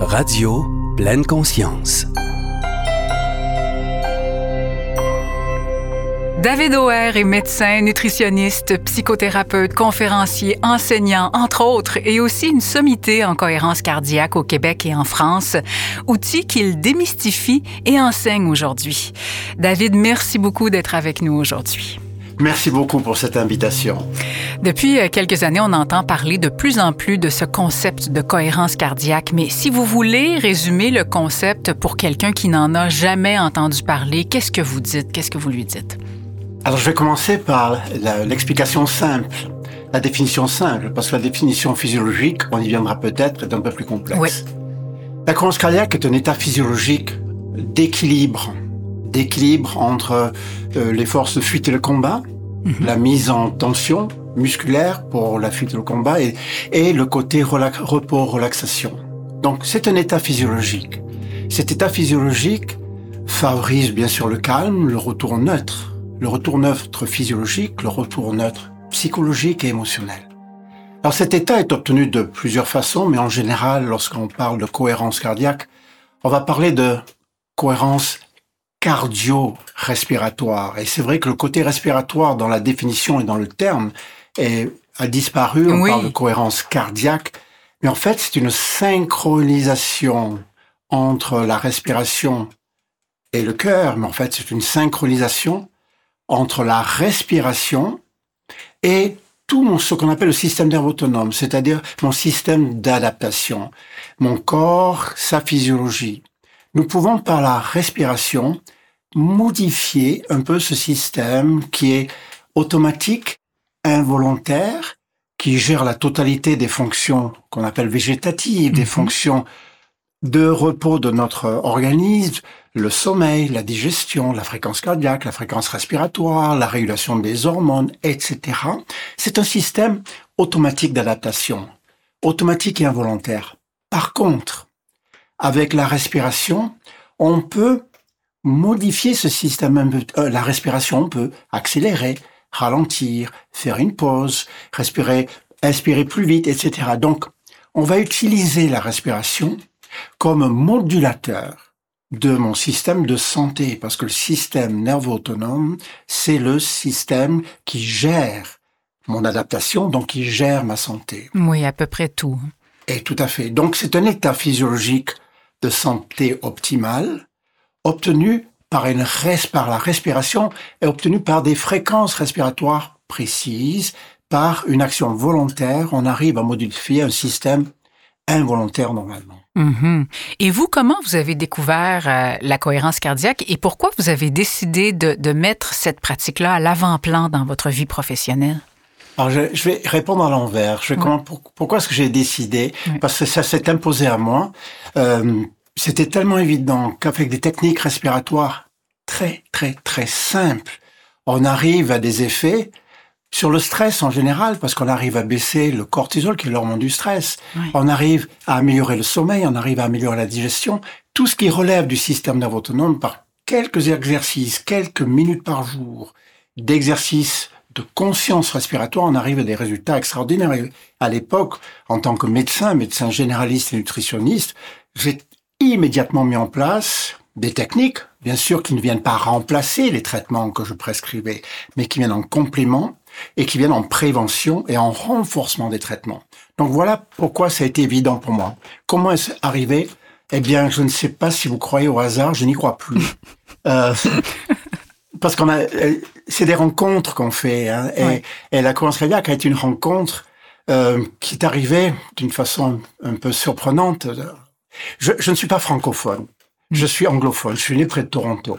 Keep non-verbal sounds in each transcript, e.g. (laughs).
Radio Pleine Conscience. David O'Hare est médecin, nutritionniste, psychothérapeute, conférencier, enseignant, entre autres, et aussi une sommité en cohérence cardiaque au Québec et en France, outil qu'il démystifie et enseigne aujourd'hui. David, merci beaucoup d'être avec nous aujourd'hui. Merci beaucoup pour cette invitation. Depuis euh, quelques années, on entend parler de plus en plus de ce concept de cohérence cardiaque, mais si vous voulez résumer le concept pour quelqu'un qui n'en a jamais entendu parler, qu'est-ce que vous dites? Qu'est-ce que vous lui dites? Alors je vais commencer par l'explication simple, la définition simple, parce que la définition physiologique, on y viendra peut-être, est un peu plus complexe. Oui. La cohérence cardiaque est un état physiologique d'équilibre, d'équilibre entre euh, les forces de fuite et le combat, Mhm. la mise en tension musculaire pour la fuite et le combat, et, et le côté relax- repos-relaxation. Donc c'est un état physiologique. Cet état physiologique favorise bien sûr le calme, le retour neutre, le retour neutre physiologique, le retour neutre psychologique et émotionnel. Alors cet état est obtenu de plusieurs façons, mais en général, lorsqu'on parle de cohérence cardiaque, on va parler de cohérence cardio-respiratoire. Et c'est vrai que le côté respiratoire dans la définition et dans le terme est, a disparu. On Oui. parle de cohérence cardiaque. Mais en fait, c'est une synchronisation entre la respiration et le cœur. Mais en fait, c'est une synchronisation entre la respiration et tout mon, ce qu'on appelle le système nerveux autonome, c'est-à-dire mon système d'adaptation, mon corps, sa physiologie. Nous pouvons par la respiration modifier un peu ce système qui est automatique, involontaire, qui gère la totalité des fonctions qu'on appelle végétatives, des Mhm. fonctions de repos de notre organisme, le sommeil, la digestion, la fréquence cardiaque, la fréquence respiratoire, la régulation des hormones, etc. C'est un système automatique d'adaptation, automatique et involontaire. Par contre, avec la respiration, on peut modifier ce système. euh, la respiration, on peut accélérer, ralentir, faire une pause, respirer, inspirer plus vite, etc. Donc, on va utiliser la respiration comme modulateur de mon système de santé, parce que le système nerveux autonome, c'est le système qui gère mon adaptation, donc qui gère ma santé. Oui, à peu près tout. Et tout à fait. Donc c'est un état physiologique de santé optimale, obtenu par la respiration et obtenu par des fréquences respiratoires précises, par une action volontaire, on arrive à modifier un système involontaire normalement. Mhm. Et vous, comment vous avez découvert euh, la cohérence cardiaque et pourquoi vous avez décidé de mettre cette pratique-là à l'avant-plan dans votre vie professionnelle? Alors je, je vais répondre à l'envers. Je vais comment- pour- pourquoi est-ce que j'ai décidé. Parce que ça s'est imposé à moi. Euh, C'était tellement évident qu'avec des techniques respiratoires très très très simples, on arrive à des effets sur le stress en général, parce qu'on arrive à baisser le cortisol, qui est l'hormone du stress. On arrive à améliorer le sommeil, on arrive à améliorer la digestion. Tout ce qui relève du système nerveux autonome par quelques exercices, quelques minutes par jour d'exercices de conscience respiratoire, on arrive à des résultats extraordinaires. Et à l'époque, en tant que médecin, médecin généraliste et nutritionniste, j'ai immédiatement mis en place des techniques, bien sûr, qui ne viennent pas remplacer les traitements que je prescrivais, mais qui viennent en complément et qui viennent en prévention et en renforcement des traitements. Donc voilà pourquoi ça a été évident pour moi. Comment est-ce arrivé? Eh bien, je ne sais pas si vous croyez au hasard, je n'y crois plus. (laughs) Euh, parce qu'on a, euh, c'est des rencontres qu'on fait, hein, et, Ouais. et la cohérence cardiaque a été une rencontre euh, qui est arrivée d'une façon un peu surprenante. Je, je ne suis pas francophone. Je suis anglophone. Je suis né près de Toronto.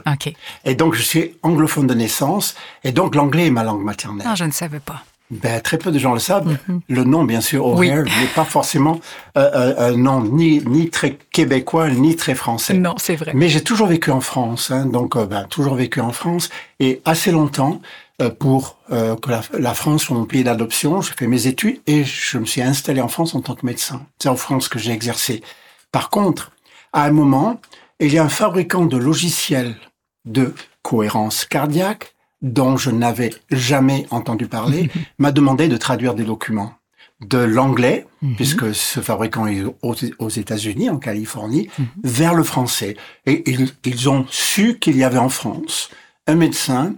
Et donc, je suis anglophone de naissance. Et donc, l'anglais est ma langue maternelle. Non, je ne savais pas. Ben, très peu de gens le savent. Mhm. Le nom, bien sûr, Oui. O'Hare, n'est pas forcément euh, euh, un nom ni, ni très québécois, ni très français. Non, c'est vrai. Mais j'ai toujours vécu en France, hein, donc euh, ben, toujours vécu en France et assez longtemps euh, pour que la, la France soit mon pays d'adoption. J'ai fait mes études et je me suis installé en France en tant que médecin. C'est en France que j'ai exercé. Par contre, à un moment, il y a un fabricant de logiciels de cohérence cardiaque dont je n'avais jamais entendu parler, (laughs) m'a demandé de traduire des documents de l'anglais, Mhm. puisque ce fabricant est aux, aux États-Unis, en Californie, Mhm. vers le français. Et ils, ils ont su qu'il y avait en France un médecin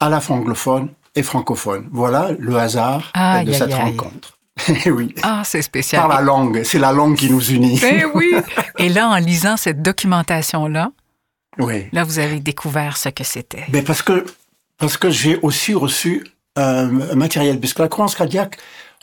à la fois anglophone et francophone. Voilà le hasard de cette rencontre. (laughs) Eh oui, Ah, c'est spécial. par la langue, c'est la langue qui nous unit. Ben (laughs) oui. Et là, en lisant cette documentation-là, Oui. là, vous avez découvert ce que c'était. Mais parce que parce que j'ai aussi reçu euh, un matériel, puisque la cohérence cardiaque,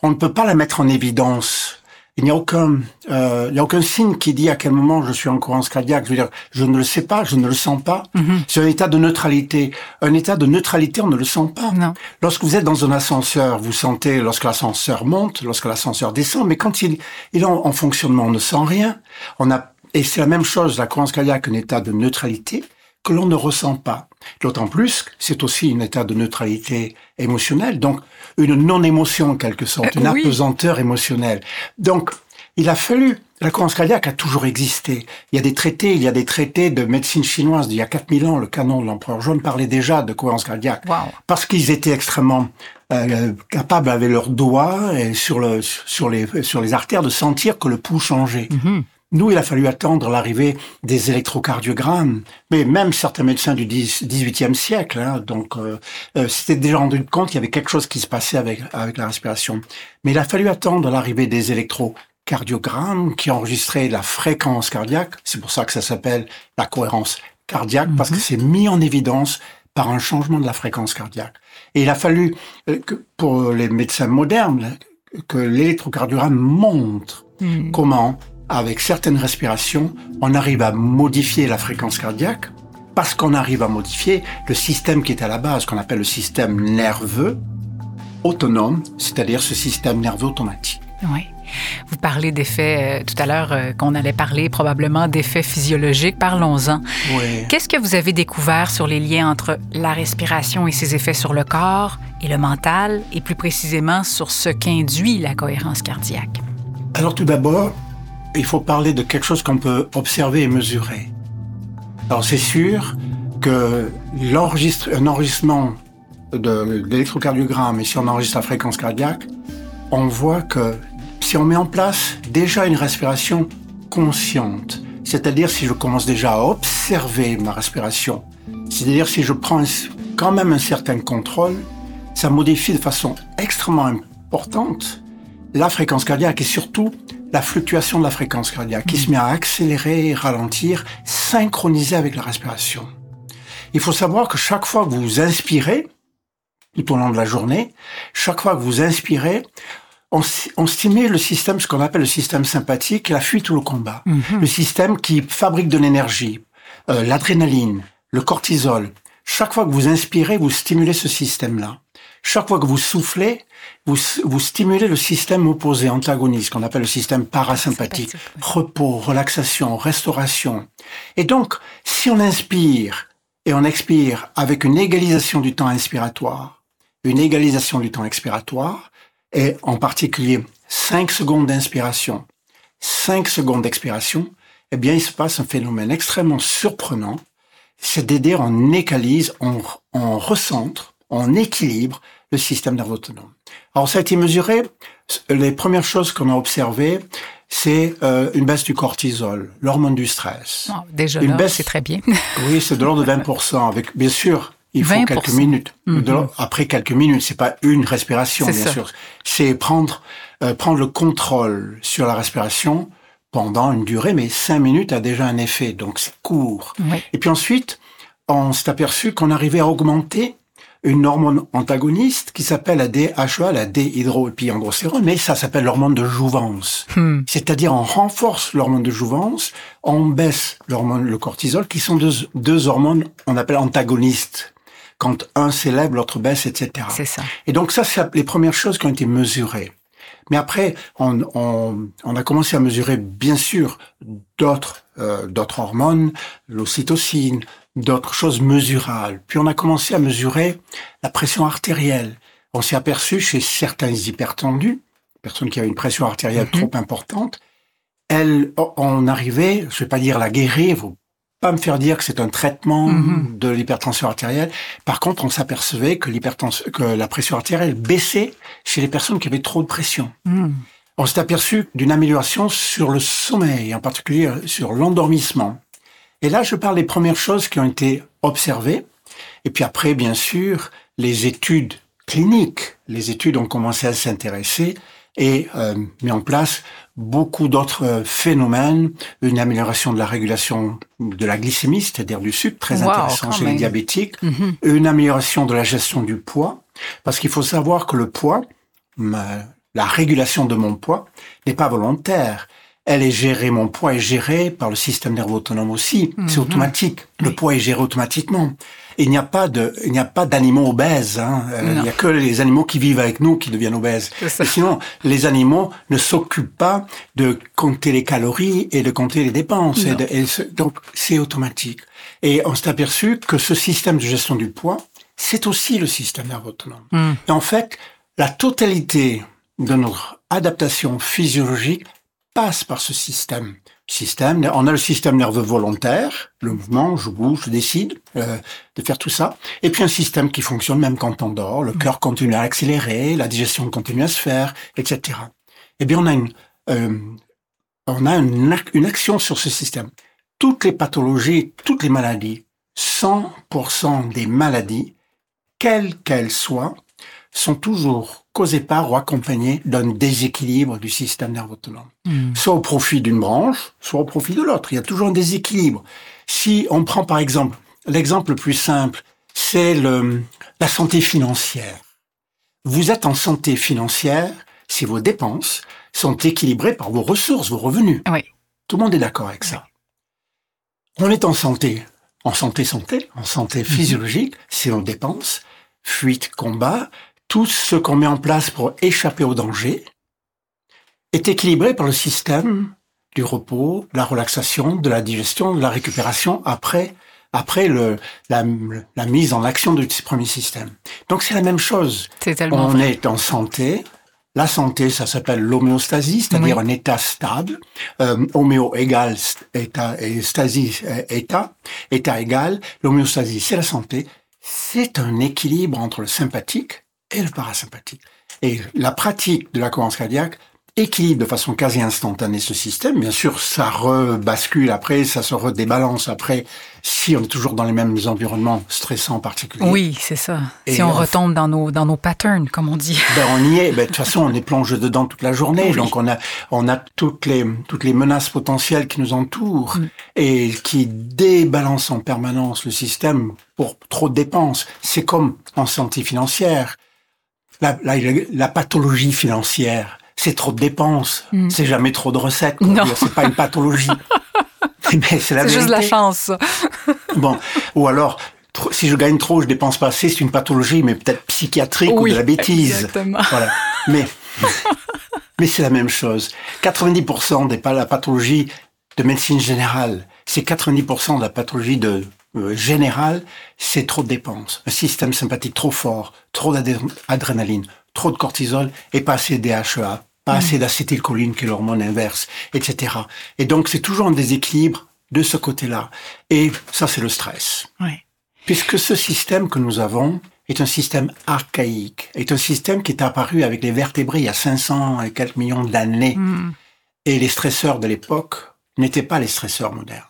on ne peut pas la mettre en évidence. Il n'y a aucun euh, il n'y a aucun signe qui dit à quel moment je suis en cohérence cardiaque. Je veux dire, je ne le sais pas, je ne le sens pas. Mhm. C'est un état de neutralité. Un état de neutralité, on ne le sent pas. Non. Lorsque vous êtes dans un ascenseur, vous sentez lorsque l'ascenseur monte, lorsque l'ascenseur descend, mais quand il, il est en, en fonctionnement, on ne sent rien. On a, et c'est la même chose, la cohérence cardiaque, un état de neutralité que l'on ne ressent pas. D'autant plus, que c'est aussi un état de neutralité émotionnelle, donc une non-émotion en quelque sorte, Euh, une oui. apesanteur émotionnelle. Donc, il a fallu, la cohérence cardiaque a toujours existé. Il y a des traités, il y a des traités de médecine chinoise d'il y a 4000 ans, le canon de l'empereur jaune parlait déjà de cohérence cardiaque Wow. parce qu'ils étaient extrêmement euh, capables avec leurs doigts et sur le sur les sur les artères de sentir que le pouls changeait. Mhm. Nous, il a fallu attendre l'arrivée des électrocardiogrammes, mais même certains médecins du 10 18e siècle, hein, donc euh, euh, s'étaient déjà rendu compte qu'il y avait quelque chose qui se passait avec avec la respiration. Mais il a fallu attendre l'arrivée des électrocardiogrammes qui enregistraient la fréquence cardiaque. C'est pour ça que ça s'appelle la cohérence cardiaque, parce que c'est mis en évidence par un changement de la fréquence cardiaque. Et il a fallu euh, que pour les médecins modernes que l'électrocardiogramme montre Mhm. comment, avec certaines respirations, on arrive à modifier la fréquence cardiaque parce qu'on arrive à modifier le système qui est à la base, qu'on appelle le système nerveux autonome, c'est-à-dire ce système nerveux automatique. Oui. Vous parlez d'effets, euh, tout à l'heure, euh, qu'on allait parler probablement d'effets physiologiques. Parlons-en. Oui. Qu'est-ce que vous avez découvert sur les liens entre la respiration et ses effets sur le corps et le mental, et plus précisément sur ce qu'induit la cohérence cardiaque? Alors tout d'abord, il faut parler de quelque chose qu'on peut observer et mesurer. Alors c'est sûr que l'enregistre, un enregistrement de et si on enregistre la fréquence cardiaque, on voit que si on met en place déjà une respiration consciente, c'est-à-dire si je commence déjà à observer ma respiration, c'est-à-dire si je prends quand même un certain contrôle, ça modifie de façon extrêmement importante la fréquence cardiaque et surtout la fluctuation de la fréquence cardiaque qui se met à accélérer et ralentir, synchronisée avec la respiration. Il faut savoir que chaque fois que vous inspirez, tout au long de la journée, chaque fois que vous inspirez, on, sti- on stimule le système, ce qu'on appelle le système sympathique, la fuite ou le combat. Mhm. Le système qui fabrique de l'énergie, euh, l'adrénaline, le cortisol. Chaque fois que vous inspirez, vous stimulez ce système-là. Chaque fois que vous soufflez, vous, vous stimulez le système opposé, antagoniste, qu'on appelle le système parasympathique. Repos, relaxation, restauration. Et donc, si on inspire et on expire avec une égalisation du temps inspiratoire, une égalisation du temps expiratoire, et en particulier 5 secondes d'inspiration, 5 secondes d'expiration, eh bien, il se passe un phénomène extrêmement surprenant. C'est d'aider, on égalise, on, on recentre, on équilibre le système nerveux autonome. Alors, ça a été mesuré. Les premières choses qu'on a observées, c'est euh, une baisse du cortisol, l'hormone du stress. Bon, déjà Une baisse- c'est très bien. (laughs) Oui, c'est de l'ordre de 20%. Avec, bien sûr, il faut 20%. quelques minutes. Mhm. Après quelques minutes, c'est pas une respiration, bien ça. sûr. C'est prendre, euh, prendre le contrôle sur la respiration pendant une durée, mais cinq minutes a déjà un effet, donc c'est court. Oui. Et puis ensuite, on s'est aperçu qu'on arrivait à augmenter une hormone antagoniste qui s'appelle la DHEA, la déhydroépiandrostérone, mais ça s'appelle l'hormone de jouvence. Hmm. C'est-à-dire on renforce l'hormone de jouvence, on baisse l'hormone, le cortisol, qui sont deux, deux hormones, on appelle antagonistes. Quand un s'élève, l'autre baisse, etc. C'est ça. Et donc ça, c'est les premières choses qui ont été mesurées. Mais après, on, on, on a commencé à mesurer, bien sûr, d'autres euh, d'autres hormones, l'ocytocine, d'autres choses mesurables. Puis on a commencé à mesurer la pression artérielle. On s'est aperçu chez certains hypertendus, personnes qui avaient une pression artérielle Mhm. trop importante, elles, on arrivait, je vais pas dire la guérir, vous pas me faire dire que c'est un traitement Mhm. de l'hypertension artérielle. Par contre, on s'apercevait que l'hypertension, que la pression artérielle baissait chez les personnes qui avaient trop de pression. Hmm. On s'est aperçu d'une amélioration sur le sommeil, en particulier sur l'endormissement. Et là, je parle des premières choses qui ont été observées. Et puis après, bien sûr, les études cliniques. Les études ont commencé à s'intéresser et euh, mis en place beaucoup d'autres euh, phénomènes, une amélioration de la régulation de la glycémie, c'est-à-dire du sucre, très Wow, intéressant chez les diabétiques, Mhm. une amélioration de la gestion du poids, parce qu'il faut savoir que le poids, ma- la régulation de mon poids n'est pas volontaire. Elle est gérée, mon poids est géré par le système nerveux autonome aussi. C'est Mhm. automatique. Le poids est géré automatiquement. Il n'y a pas de, il n'y a pas d'animaux obèses. Hein. Euh, il n'y a que les animaux qui vivent avec nous qui deviennent obèses. Et sinon, les animaux ne s'occupent pas de compter les calories et de compter les dépenses. Et Non. de- et ce- donc, c'est automatique. Et on s'est aperçu que ce système de gestion du poids, c'est aussi le système nerveux autonome. Hmm. Et en fait, la totalité de notre adaptation physiologique passe par ce système. Système, on a le système nerveux volontaire, le mouvement, je bouge, je décide euh, de faire tout ça, et puis un système qui fonctionne même quand on dort, le cœur continue à accélérer, la digestion continue à se faire, etc. Eh bien, on a une, euh, on a une action sur ce système. Toutes les pathologies, toutes les maladies, 100% des maladies, quelles qu'elles soient, sont toujours causées par ou accompagnées d'un déséquilibre du système nerveux autonome. Hmm. Soit au profit d'une branche, soit au profit de l'autre. Il y a toujours un déséquilibre. Si on prend par exemple, l'exemple le plus simple, c'est la santé financière. Vous êtes en santé financière si vos dépenses sont équilibrées par vos ressources, vos revenus. Oui. Tout le monde est d'accord avec ça. On est en santé, en santé santé, en santé physiologique, si on dépense, fuite, combat, tout ce qu'on met en place pour échapper au danger est équilibré par le système du repos, de la relaxation, de la digestion, de la récupération après après le, la, la mise en action de ce premier système. Donc c'est la même chose. On vrai. est en santé. La santé, ça s'appelle l'homéostasie, c'est-à-dire Oui. un état stable. Euh, homéo égale état et stasie euh, état. État égal. L'homéostasie, c'est la santé. C'est un équilibre entre le sympathique et le parasympathique. Et la pratique de la cohérence cardiaque équilibre de façon quasi instantanée ce système. Bien sûr, ça rebascule après, ça se redébalance après, si on est toujours dans les mêmes environnements stressants particuliers. Oui, c'est ça. Et si on retombe dans nos, dans nos patterns, comme on dit. Ben, on y est. Ben, de toute façon, on est plongé dedans toute la journée. Oui. Donc, on a, on a toutes les, toutes les menaces potentielles qui nous entourent Mm. et qui débalancent en permanence le système pour trop de dépenses. C'est comme en santé financière. La, la, la pathologie financière, c'est trop de dépenses. Mm. C'est jamais trop de recettes. Non. C'est pas une pathologie. (laughs) Mais c'est la C'est juste la chance. Bon, ou alors, si je gagne trop, je dépense pas assez, c'est une pathologie, mais peut-être psychiatrique ou de la bêtise. exactement. Voilà. Mais, mais c'est la même chose. 90% des pas la pathologie de médecine générale, c'est 90% de la pathologie de euh, générale, c'est trop de dépenses. Un système sympathique trop fort, trop d'adrénaline, trop de cortisol et pas assez de DHEA, pas assez d'acétylcholine qui est l'hormone inverse, etc. Et donc c'est toujours un déséquilibre de ce côté-là. Et ça, c'est le stress. Oui. Puisque ce système que nous avons est un système archaïque, est un système qui est apparu avec les vertébrés il y a 500 et quelques millions d'années. Hmm. Et les stresseurs de l'époque n'étaient pas les stresseurs modernes.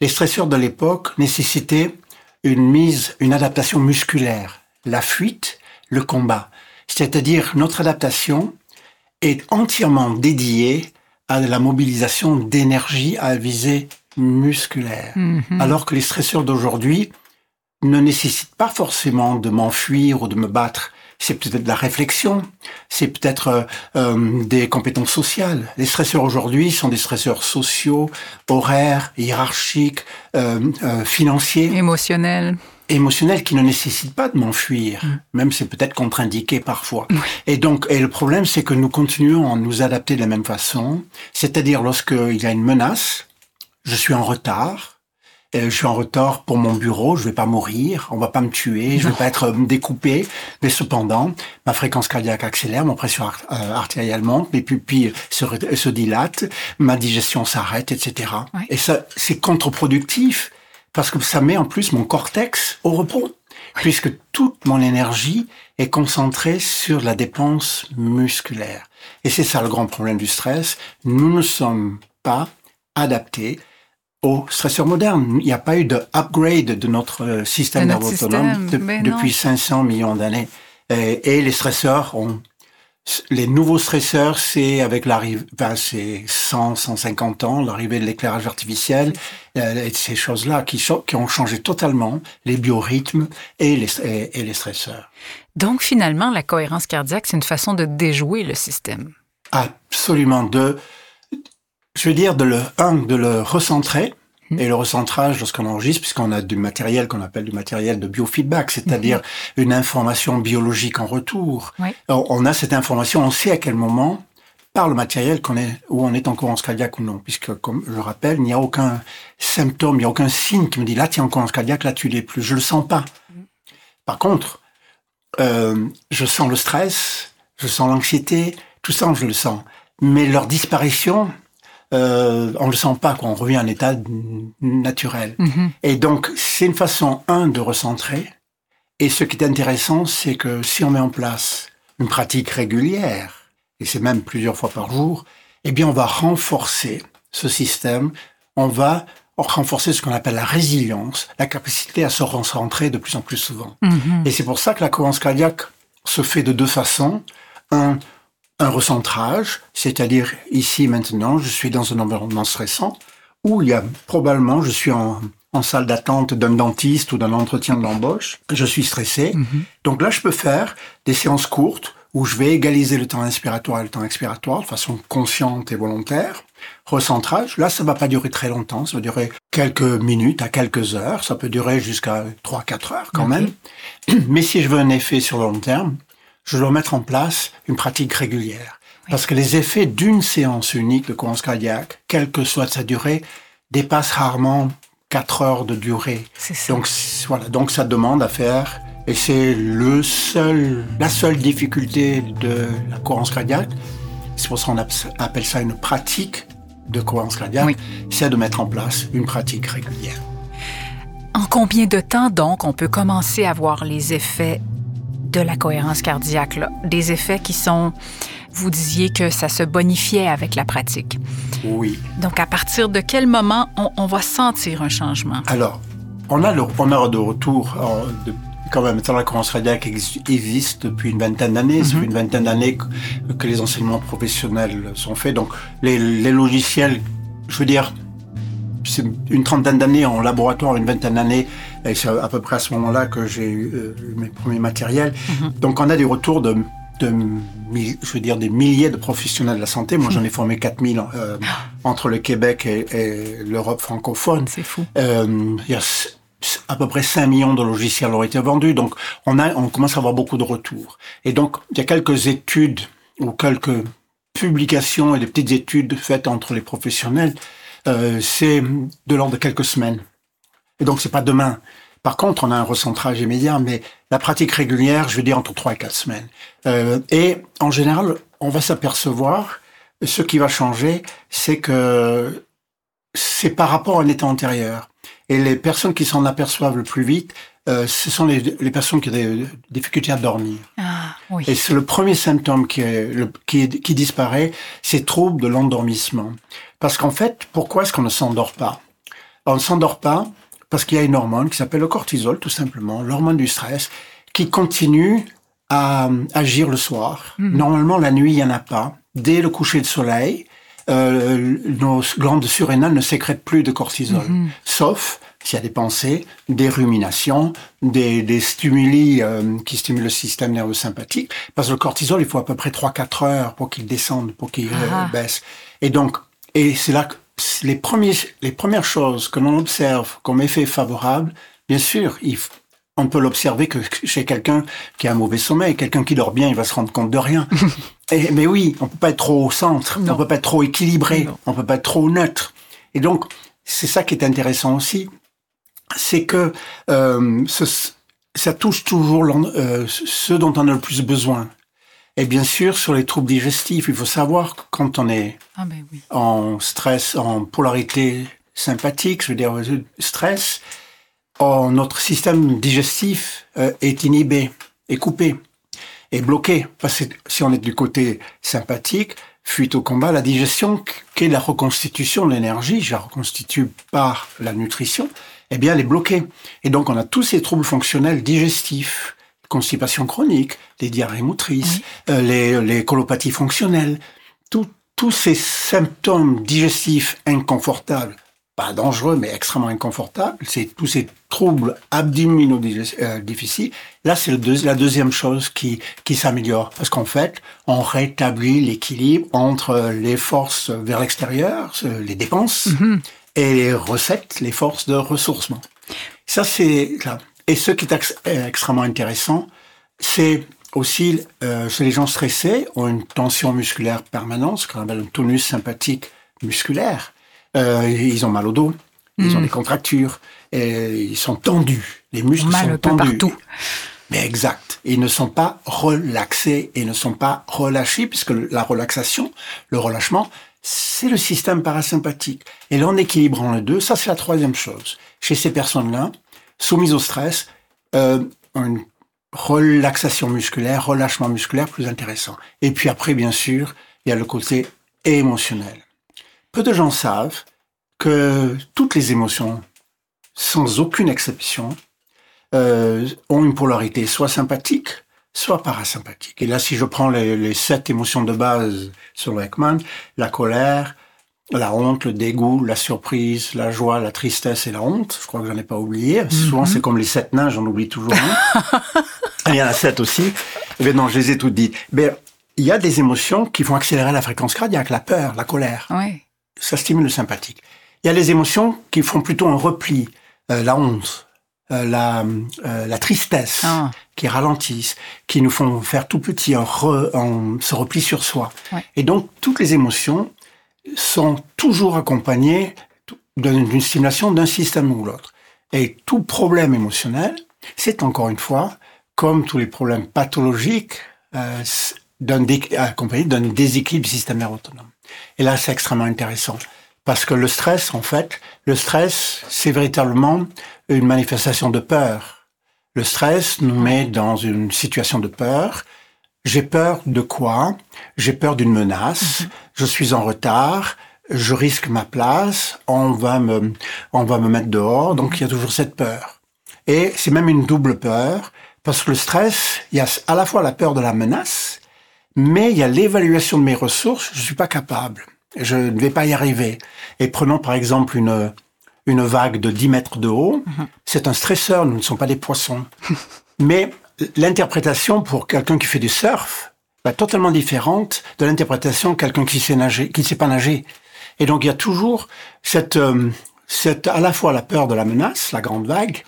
Les stresseurs de l'époque nécessitaient une mise, une adaptation musculaire, la fuite, le combat. C'est-à-dire notre adaptation est entièrement dédiée à la mobilisation d'énergie à visée musculaire. Mhm. Alors que les stresseurs d'aujourd'hui ne nécessitent pas forcément de m'enfuir ou de me battre. C'est peut-être de la réflexion, c'est peut-être euh, euh, des compétences sociales. Les stresseurs aujourd'hui sont des stresseurs sociaux, horaires, hiérarchiques, euh, euh, financiers, Émotionnel. émotionnels qui ne nécessitent pas de m'enfuir. Même c'est peut-être contre-indiqué parfois. Et donc, et le problème, c'est que nous continuons à nous adapter de la même façon. C'est-à-dire lorsqu'il y a une menace, je suis en retard. Euh, Je suis en retard pour mon bureau, je vais pas mourir, on va pas me tuer, je vais pas être euh, découpé. Mais cependant, ma fréquence cardiaque accélère, mon pression euh, artérielle monte, mes pupilles se, dilatent, ma digestion s'arrête, etc. Ouais. Et ça, c'est contre-productif parce que ça met en plus mon cortex au repos, puisque toute mon énergie est concentrée sur la dépense musculaire. Et c'est ça le grand problème du stress. Nous ne sommes pas adaptés aux stresseurs modernes. Il n'y a pas eu de upgrade de notre euh, système nerveux autonome depuis 500 millions d'années. Et, et, les stresseurs ont les nouveaux stresseurs, c'est avec l'arrivée, ben c'est 100, 150 ans, l'arrivée de l'éclairage artificiel, euh, et ces choses-là qui, qui, ont changé totalement les biorhythmes et les, et, les stresseurs. Donc finalement, la cohérence cardiaque, c'est une façon de déjouer le système. Absolument, de, je veux dire, de le, un, de le recentrer, Mhm. Et le recentrage, lorsqu'on enregistre, puisqu'on a du matériel qu'on appelle du matériel de biofeedback, c'est-à-dire mhm. une information biologique en retour, on a cette information, on sait à quel moment, par le matériel, qu'on est, où on est en cohérence cardiaque ou non. Puisque, comme je le rappelle, il n'y a aucun symptôme, il n'y a aucun signe qui me dit là, tu es en cohérence cardiaque, là, tu l'es plus. Je le sens pas. Mhm. Par contre, euh, je sens le stress, je sens l'anxiété, tout ça, je le sens. Mais leur disparition, euh, on le sent pas, qu'on revient à un état naturel. Mhm. Et donc, c'est une façon, un, de recentrer. Et ce qui est intéressant, c'est que si on met en place une pratique régulière, et c'est même plusieurs fois par jour, eh bien, on va renforcer ce système. On va renforcer ce qu'on appelle la résilience, la capacité à se recentrer de plus en plus souvent. Mhm. Et c'est pour ça que la cohérence cardiaque se fait de deux façons. Un, un recentrage, c'est-à-dire ici maintenant, je suis dans un environnement stressant où il y a probablement, je suis en, salle d'attente d'un dentiste ou d'un entretien d'embauche, je suis stressé. Mhm. Donc là, je peux faire des séances courtes où je vais égaliser le temps inspiratoire et le temps expiratoire de façon consciente et volontaire. Recentrage, là, ça va pas durer très longtemps, ça va durer quelques minutes à quelques heures, ça peut durer jusqu'à 3-4 heures quand même. Mais si je veux un effet sur le long terme, je dois mettre en place une pratique régulière. Parce que les effets d'une séance unique de cohérence cardiaque, quelle que soit sa durée, dépassent rarement 4 heures de durée. Donc voilà, donc ça demande à faire et c'est le seul, la seule difficulté de la cohérence cardiaque. C'est pour ça qu'on appelle ça une pratique de cohérence cardiaque. C'est de mettre en place une pratique régulière. En combien de temps donc on peut commencer à voir les effets de la cohérence cardiaque, des effets qui sont, vous disiez que ça se bonifiait avec la pratique. Oui. Donc, à partir de quel moment on, va sentir un changement? Alors, on a, le, on a de retour, de, quand même, la cohérence cardiaque existe depuis une vingtaine d'années. C'est mhm. une vingtaine d'années que, les enseignements professionnels sont faits. Donc, les, les logiciels, je veux dire, c'est une trentaine d'années en laboratoire, une vingtaine d'années, et c'est à peu près à ce moment-là que j'ai eu euh, mes premiers matériels. Mhm. Donc on a des retours de, de, je veux dire, des milliers de professionnels de la santé. Moi, j'en ai formé 4000 euh, (gasps) entre le Québec et, l'Europe francophone. C'est fou. Euh, y a à peu près 5 millions de logiciels ont été vendus. Donc, on, a, on commence à avoir beaucoup de retours. Et donc, il y a quelques études ou quelques publications et des petites études faites entre les professionnels euh, c'est de l'ordre de quelques semaines. Et donc, c'est pas demain. Par contre, on a un recentrage immédiat, mais la pratique régulière, je veux dire entre trois et quatre semaines. Euh, et en général, on va s'apercevoir, ce qui va changer, c'est que c'est par rapport à un état antérieur. Et les personnes qui s'en aperçoivent le plus vite, euh, ce sont les, les, personnes qui ont des difficultés à dormir. Oui. Et c'est le premier symptôme qui, est, le, qui, qui disparaît, c'est trouble de l'endormissement. Parce qu'en fait, pourquoi est-ce qu'on ne s'endort pas? On ne s'endort pas parce qu'il y a une hormone qui s'appelle le cortisol, tout simplement, l'hormone du stress, qui continue à agir le soir. Hmm. Normalement, la nuit, il n'y en a pas. Dès le coucher de soleil, euh, nos glandes surrénales ne sécrètent plus de cortisol, hmm. sauf s'il y a des pensées, des ruminations, des, des stimuli euh, qui stimulent le système nerveux sympathique. Parce que le cortisol, il faut à peu près 3-4 heures pour qu'il descende, pour qu'il euh, ah. baisse. Et donc, et c'est là que les, premiers, les premières choses que l'on observe comme effet favorable, bien sûr, il, on peut l'observer que chez quelqu'un qui a un mauvais sommeil, quelqu'un qui dort bien, il va se rendre compte de rien. (laughs) Et, mais oui, on peut pas être trop au centre, on peut pas être trop équilibré, on peut pas être trop neutre. Et donc, c'est ça qui est intéressant aussi, c'est que euh, ce, ça touche toujours euh, ce dont on a le plus besoin. Et bien sûr, sur les troubles digestifs, il faut savoir que quand on est ah ben en stress, en polarité sympathique, je veux dire stress, oh, notre système digestif euh, est inhibé, est coupé, est bloqué. Parce que si on est du côté sympathique, fuite au combat, la digestion, qui est la reconstitution de l'énergie, je la reconstitue par la nutrition, eh bien, elle est bloquée. Et donc, on a tous ces troubles fonctionnels digestifs, constipation chronique, les diarrhées motrices, euh, les, les colopathies fonctionnelles, tous ces symptômes digestifs inconfortables, pas dangereux, mais extrêmement inconfortables, c'est tous ces troubles abdominaux euh, difficiles. Là, c'est la deuxième chose qui, qui s'améliore. Parce qu'en fait, on rétablit l'équilibre entre les forces vers l'extérieur, les dépenses, mm-hmm. Et les recettes, les forces de ressourcement. Ça, c'est là. Et ce qui est extrêmement intéressant, c'est aussi, euh, chez les gens stressés, ont une tension musculaire permanente, ce qu'on appelle un tonus sympathique musculaire. Euh, ils ont mal au dos, ils ont hmm. des contractures, et ils sont tendus. Les muscles sont tendus. Partout. Mais exact. Ils ne sont pas relaxés et ne sont pas relâchés, puisque la relaxation, le relâchement, c'est le système parasympathique. Et là, en équilibrant les deux, ça c'est la troisième chose. Chez ces personnes-là, soumises au stress, euh, une relaxation musculaire, relâchement musculaire plus intéressant. Et puis après, bien sûr, il y a le côté émotionnel. Peu de gens savent que toutes les émotions, sans aucune exception, euh, ont une polarité soit sympathique, soit parasympathique. Et là, si je prends les, les sept émotions de base sur Ekman, la colère, la honte, le dégoût, la surprise, la joie, la tristesse et la honte. Je crois que j'en ai pas oublié. Souvent, mhm. c'est comme les sept nains, j'en oublie toujours un. (laughs) il y en a sept aussi. Mais non, je les ai toutes dites. Mais il y a des émotions qui vont accélérer la fréquence cardiaque, la peur, la colère. Oui. Ça stimule le sympathique. Il y a les émotions qui font plutôt un repli, euh, la honte, euh, la, euh, la tristesse, ah. qui ralentissent, qui nous font faire tout petit, un, se repli sur soi. Et donc, toutes les émotions sont toujours accompagnés d'une stimulation d'un système ou l'autre. Et tout problème émotionnel, c'est encore une fois, comme tous les problèmes pathologiques, euh, accompagné d'un déséquilibre du système nerveux autonome. Et là, c'est extrêmement intéressant. Parce que le stress, en fait, le stress, c'est véritablement une manifestation de peur. Le stress nous met dans une situation de peur j'ai peur de quoi? J'ai peur d'une menace. Mhm. Je suis en retard. Je risque ma place. On va me, on va me mettre dehors. Donc il y a toujours cette peur. Et c'est même une double peur parce que le stress, il y a à la fois la peur de la menace, mais il y a l'évaluation de mes ressources. Je suis pas capable. Je ne vais pas y arriver. Et prenons par exemple une une vague de 10 mètres de haut. Mhm. C'est un stresseur. Nous ne sommes pas des poissons. (laughs) mais l'interprétation pour quelqu'un qui fait du surf va totalement différente de l'interprétation de quelqu'un qui sait nager, qui sait pas nager. Et donc il y a toujours cette, euh, cette à la fois la peur de la menace, la grande vague,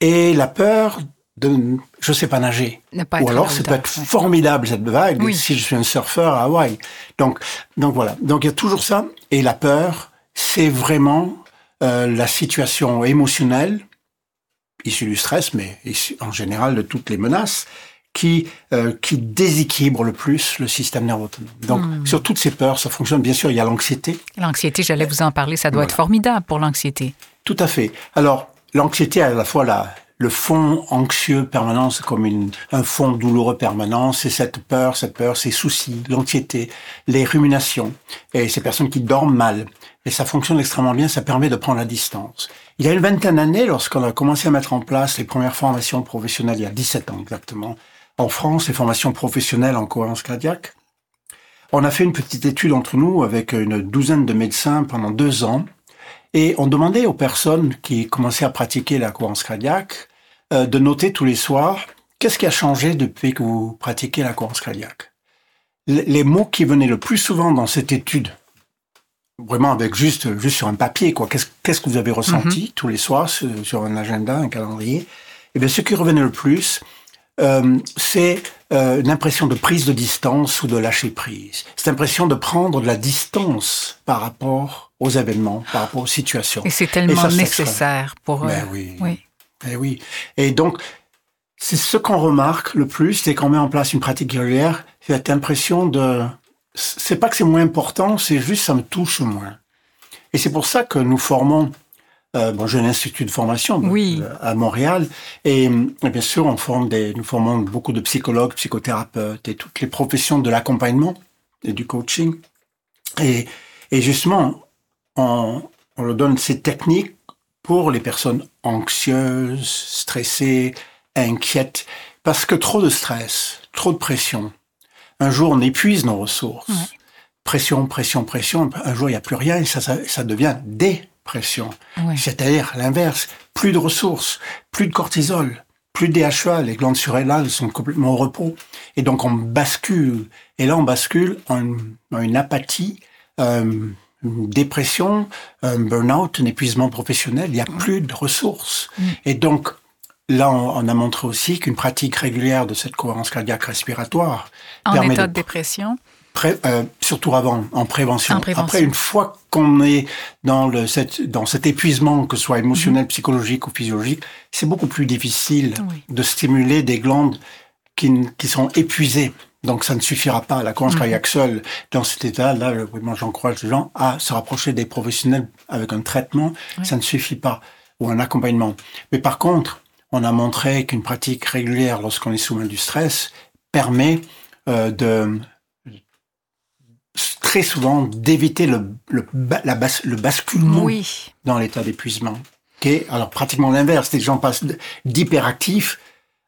et la peur de je sais pas nager. Ou alors ça peut être formidable cette vague si je suis un surfeur à Hawaï. Donc donc voilà. Donc il y a toujours ça et la peur, c'est vraiment euh, la situation émotionnelle issus du stress, mais en général de toutes les menaces, qui euh, qui déséquilibre le plus le système nerveux autonome. Donc hmm. sur toutes ces peurs, ça fonctionne. Bien sûr, il y a l'anxiété. L'anxiété, j'allais vous en parler, ça doit être formidable pour l'anxiété. Tout à fait. Alors l'anxiété à la fois la le fond anxieux permanent, c'est comme un fond douloureux permanent, c'est cette peur, cette peur, ces soucis, l'anxiété, les ruminations, et ces personnes qui dorment mal. Et ça fonctionne extrêmement bien, ça permet de prendre la distance. Il y a une vingtaine d'années, lorsqu'on a commencé à mettre en place les premières formations professionnelles, il y a 17 ans exactement, en France, les formations professionnelles en cohérence cardiaque, on a fait une petite étude entre nous avec une douzaine de médecins pendant deux ans, et on demandait aux personnes qui commençaient à pratiquer la cohérence cardiaque euh, de noter tous les soirs qu'est-ce qui a changé depuis que vous pratiquez la cohérence cardiaque? Les mots qui venaient le plus souvent dans cette étude, vraiment avec juste juste sur un papier quoi. Qu'est-ce que vous avez ressenti mhm. tous les soirs sur, un agenda, un calendrier? Et eh bien, ce qui revenait le plus, euh, c'est euh, une impression de prise de distance ou de lâcher prise. Cette impression de prendre de la distance par rapport aux événements, par rapport aux situations. Et c'est tellement nécessaire pour. Ben oui. oui. Et oui. Et donc, c'est ce qu'on remarque le plus, c'est qu'on met en place une pratique régulière, cette impression de c'est pas que c'est moins important, c'est juste ça me touche moins. Et c'est pour ça que nous formons Euh, bon, j'ai un institut de formation Oui. euh, à Montréal et, et bien sûr, on forme des, nous formons beaucoup de psychologues, psychothérapeutes et toutes les professions de l'accompagnement et du coaching. Et, et justement, on, on leur donne ces techniques pour les personnes anxieuses, stressées, inquiètes, parce que trop de stress, trop de pression. Un jour, on épuise nos ressources. Ouais. Pression, pression, pression. Un jour, il n'y a plus rien et ça, ça, ça devient dépression. Ouais. C'est-à-dire l'inverse. Plus de ressources, plus de cortisol, plus de DHEA. Les glandes surrénales sont complètement au repos. Et donc, on bascule. Et là, on bascule en une, en une apathie, euh, une dépression, un burn-out, un épuisement professionnel. Il n'y a plus de ressources. Mm. Et donc, là, on, a montré aussi qu'une pratique régulière de cette cohérence cardiaque respiratoire En permet état de de dépression. Pré- euh, surtout avant, en prévention. En prévention. Après, une fois qu'on est dans, le, cette, dans cet épuisement, que ce soit émotionnel, psychologique ou physiologique, c'est beaucoup plus difficile Oui. de stimuler des glandes qui sont épuisées. Donc, ça ne suffira pas. La cohérence Mhm. cardiaque seule, dans cet état-là, moi, j'encourage les gens à se rapprocher des professionnels avec un traitement. Oui. Ça ne suffit pas. Ou un accompagnement. Mais par contre, on a montré qu'une pratique régulière lorsqu'on est soumis du stress permet euh, de très souvent d'éviter le, le, la bas- le basculement Oui. dans l'état d'épuisement. Est alors pratiquement l'inverse. Les gens passent d'hyperactifs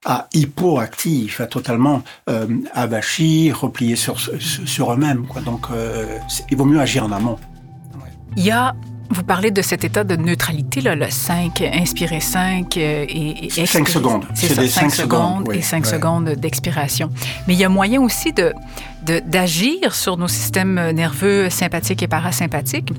à hypoactifs, à totalement euh, avachis, repliés sur, sur, eux-mêmes. Donc, euh, il vaut mieux agir en amont. Vous parlez de cet état de neutralité, là, le 5, inspirer 5 euh, et, et Cinq expirer. secondes. C'est ça, des 5 cinq secondes secondes, oui. et 5 Ouais. secondes d'expiration. Mais il y a moyen aussi de de- d'agir sur nos systèmes nerveux sympathiques et parasympathiques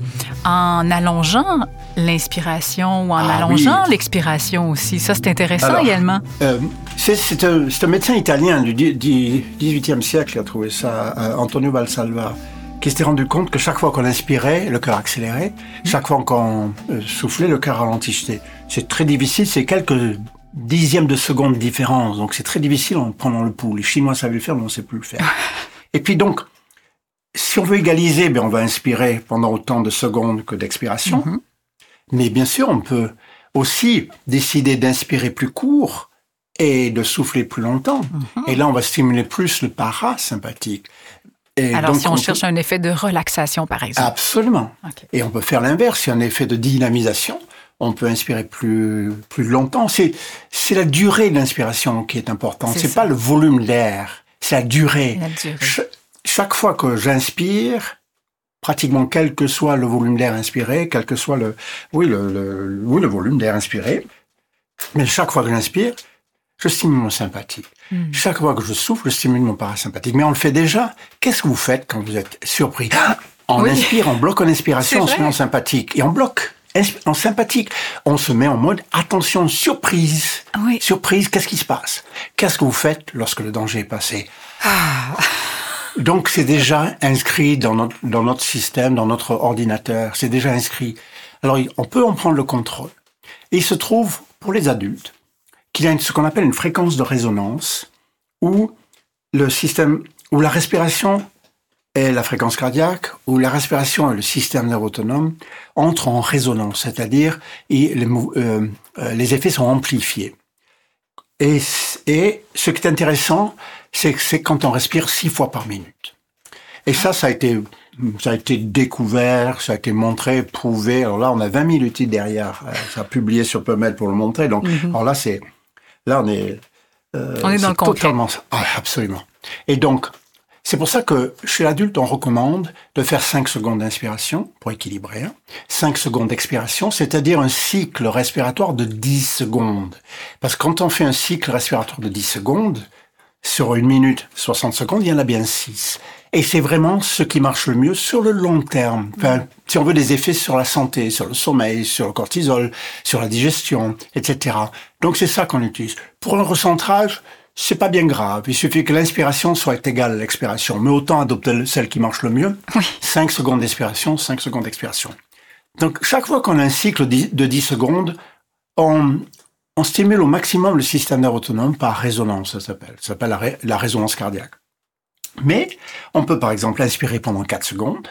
en allongeant l'inspiration ou en Ah allongeant oui. l'expiration aussi. Ça, c'est intéressant Alors, également. Euh, c'est c'est un, un médecin italien du dix- dix- 18e siècle qui a trouvé ça, euh, Antonio Valsalva, qui s'était rendu compte que chaque fois qu'on inspirait, le cœur accélérait, chaque fois qu'on euh, soufflait, le cœur ralentissait. C'est très difficile, c'est quelques dixièmes de seconde de différence, donc c'est très difficile en prenant le pouls. Les Chinois savaient le faire, mais on ne sait plus le faire. (laughs) Et puis donc, si on veut égaliser, ben on va inspirer pendant autant de secondes que d'expiration. Mhm. Mais bien sûr, on peut aussi décider d'inspirer plus court et de souffler plus longtemps. Mhm. Et là, on va stimuler plus le parasympathique. Et Alors, donc, si on, cherche un effet de relaxation, par exemple. Absolument. Et on peut faire l'inverse. A un effet de dynamisation, on peut inspirer plus, plus longtemps. C'est, c'est la durée de l'inspiration qui est importante. C'est C'est pas le volume d'air. C'est la durée. La durée. Cha- chaque fois que j'inspire, pratiquement quel que soit le volume d'air inspiré, quel que soit le, oui, le, le- oui, le volume d'air inspiré, mais chaque fois que j'inspire, je stimule mon sympathique. Hmm. Chaque fois que je souffle, je stimule mon parasympathique. Mais on le fait déjà. Qu'est-ce que vous faites quand vous êtes surpris On Oui. inspire, on bloque en inspiration, on se met en sympathique. Et on bloque en sympathique. On se met en mode attention, surprise. Oui. Surprise, qu'est-ce qui se passe? Qu'est-ce que vous faites lorsque le danger est passé? Donc c'est déjà inscrit dans notre, dans notre système, dans notre ordinateur. C'est déjà inscrit. Alors on peut en prendre le contrôle. Et il se trouve, pour les adultes, qu'il y a une- ce qu'on appelle une fréquence de résonance où le système, où la respiration et la fréquence cardiaque, où la respiration et le système nerveux autonome entrent en résonance, c'est-à-dire les, euh, euh, les effets sont amplifiés. Et, et ce qui est intéressant, c'est que c'est quand on respire six fois par minute. Et ça, ça a été, ça a été découvert, ça a été montré, prouvé. Alors là, on a 20 000 études derrière. Euh, Ça a publié sur PubMed pour le montrer. Donc, alors là, c'est, là, on est, euh, On est dans c'est le concret. totalement, ah, absolument. Et donc, c'est pour ça que chez l'adulte, on recommande de faire 5 secondes d'inspiration pour équilibrer, hein, 5 secondes d'expiration, c'est-à-dire un cycle respiratoire de 10 secondes. Parce que quand on fait un cycle respiratoire de 10 secondes, sur une minute 60 secondes, il y en a bien 6. Et c'est vraiment ce qui marche le mieux sur le long terme. Enfin, si on veut des effets sur la santé, sur le sommeil, sur le cortisol, sur la digestion, etc. Donc c'est ça qu'on utilise. Pour le recentrage, c'est pas bien grave. Il suffit que l'inspiration soit égale à l'expiration. Mais autant adopter celle qui marche le mieux. Oui. 5 secondes d'inspiration, 5 secondes d'expiration. Donc chaque fois qu'on a un cycle de 10 secondes, on, on stimule au maximum le système nerveux autonome par résonance, ça s'appelle. Ça s'appelle la, ré- la résonance cardiaque. Mais on peut par exemple inspirer pendant 4 secondes,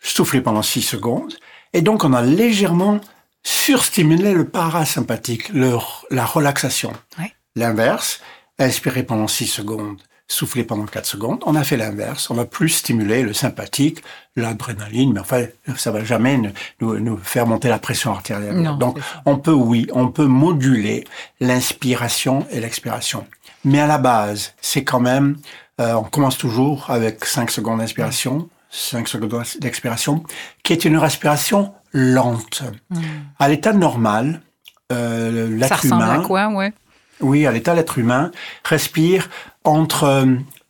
souffler pendant 6 secondes, et donc on a légèrement surstimuler le parasympathique, le, la relaxation. Ouais. L'inverse, inspirer pendant 6 secondes, souffler pendant 4 secondes. On a fait l'inverse. On va plus stimuler le sympathique, l'adrénaline, mais enfin, ça va jamais nous, nous, faire monter la pression artérielle. Non, Donc, on peut, oui, on peut moduler l'inspiration et l'expiration. Mais à la base, c'est quand même, euh, on commence toujours avec 5 secondes d'inspiration, 5 secondes d'expiration, qui est une respiration lente. À l'état normal, euh, Ça l'être ressemble humain, à quoi, ouais? oui, à l'état l'être humain, respire entre euh,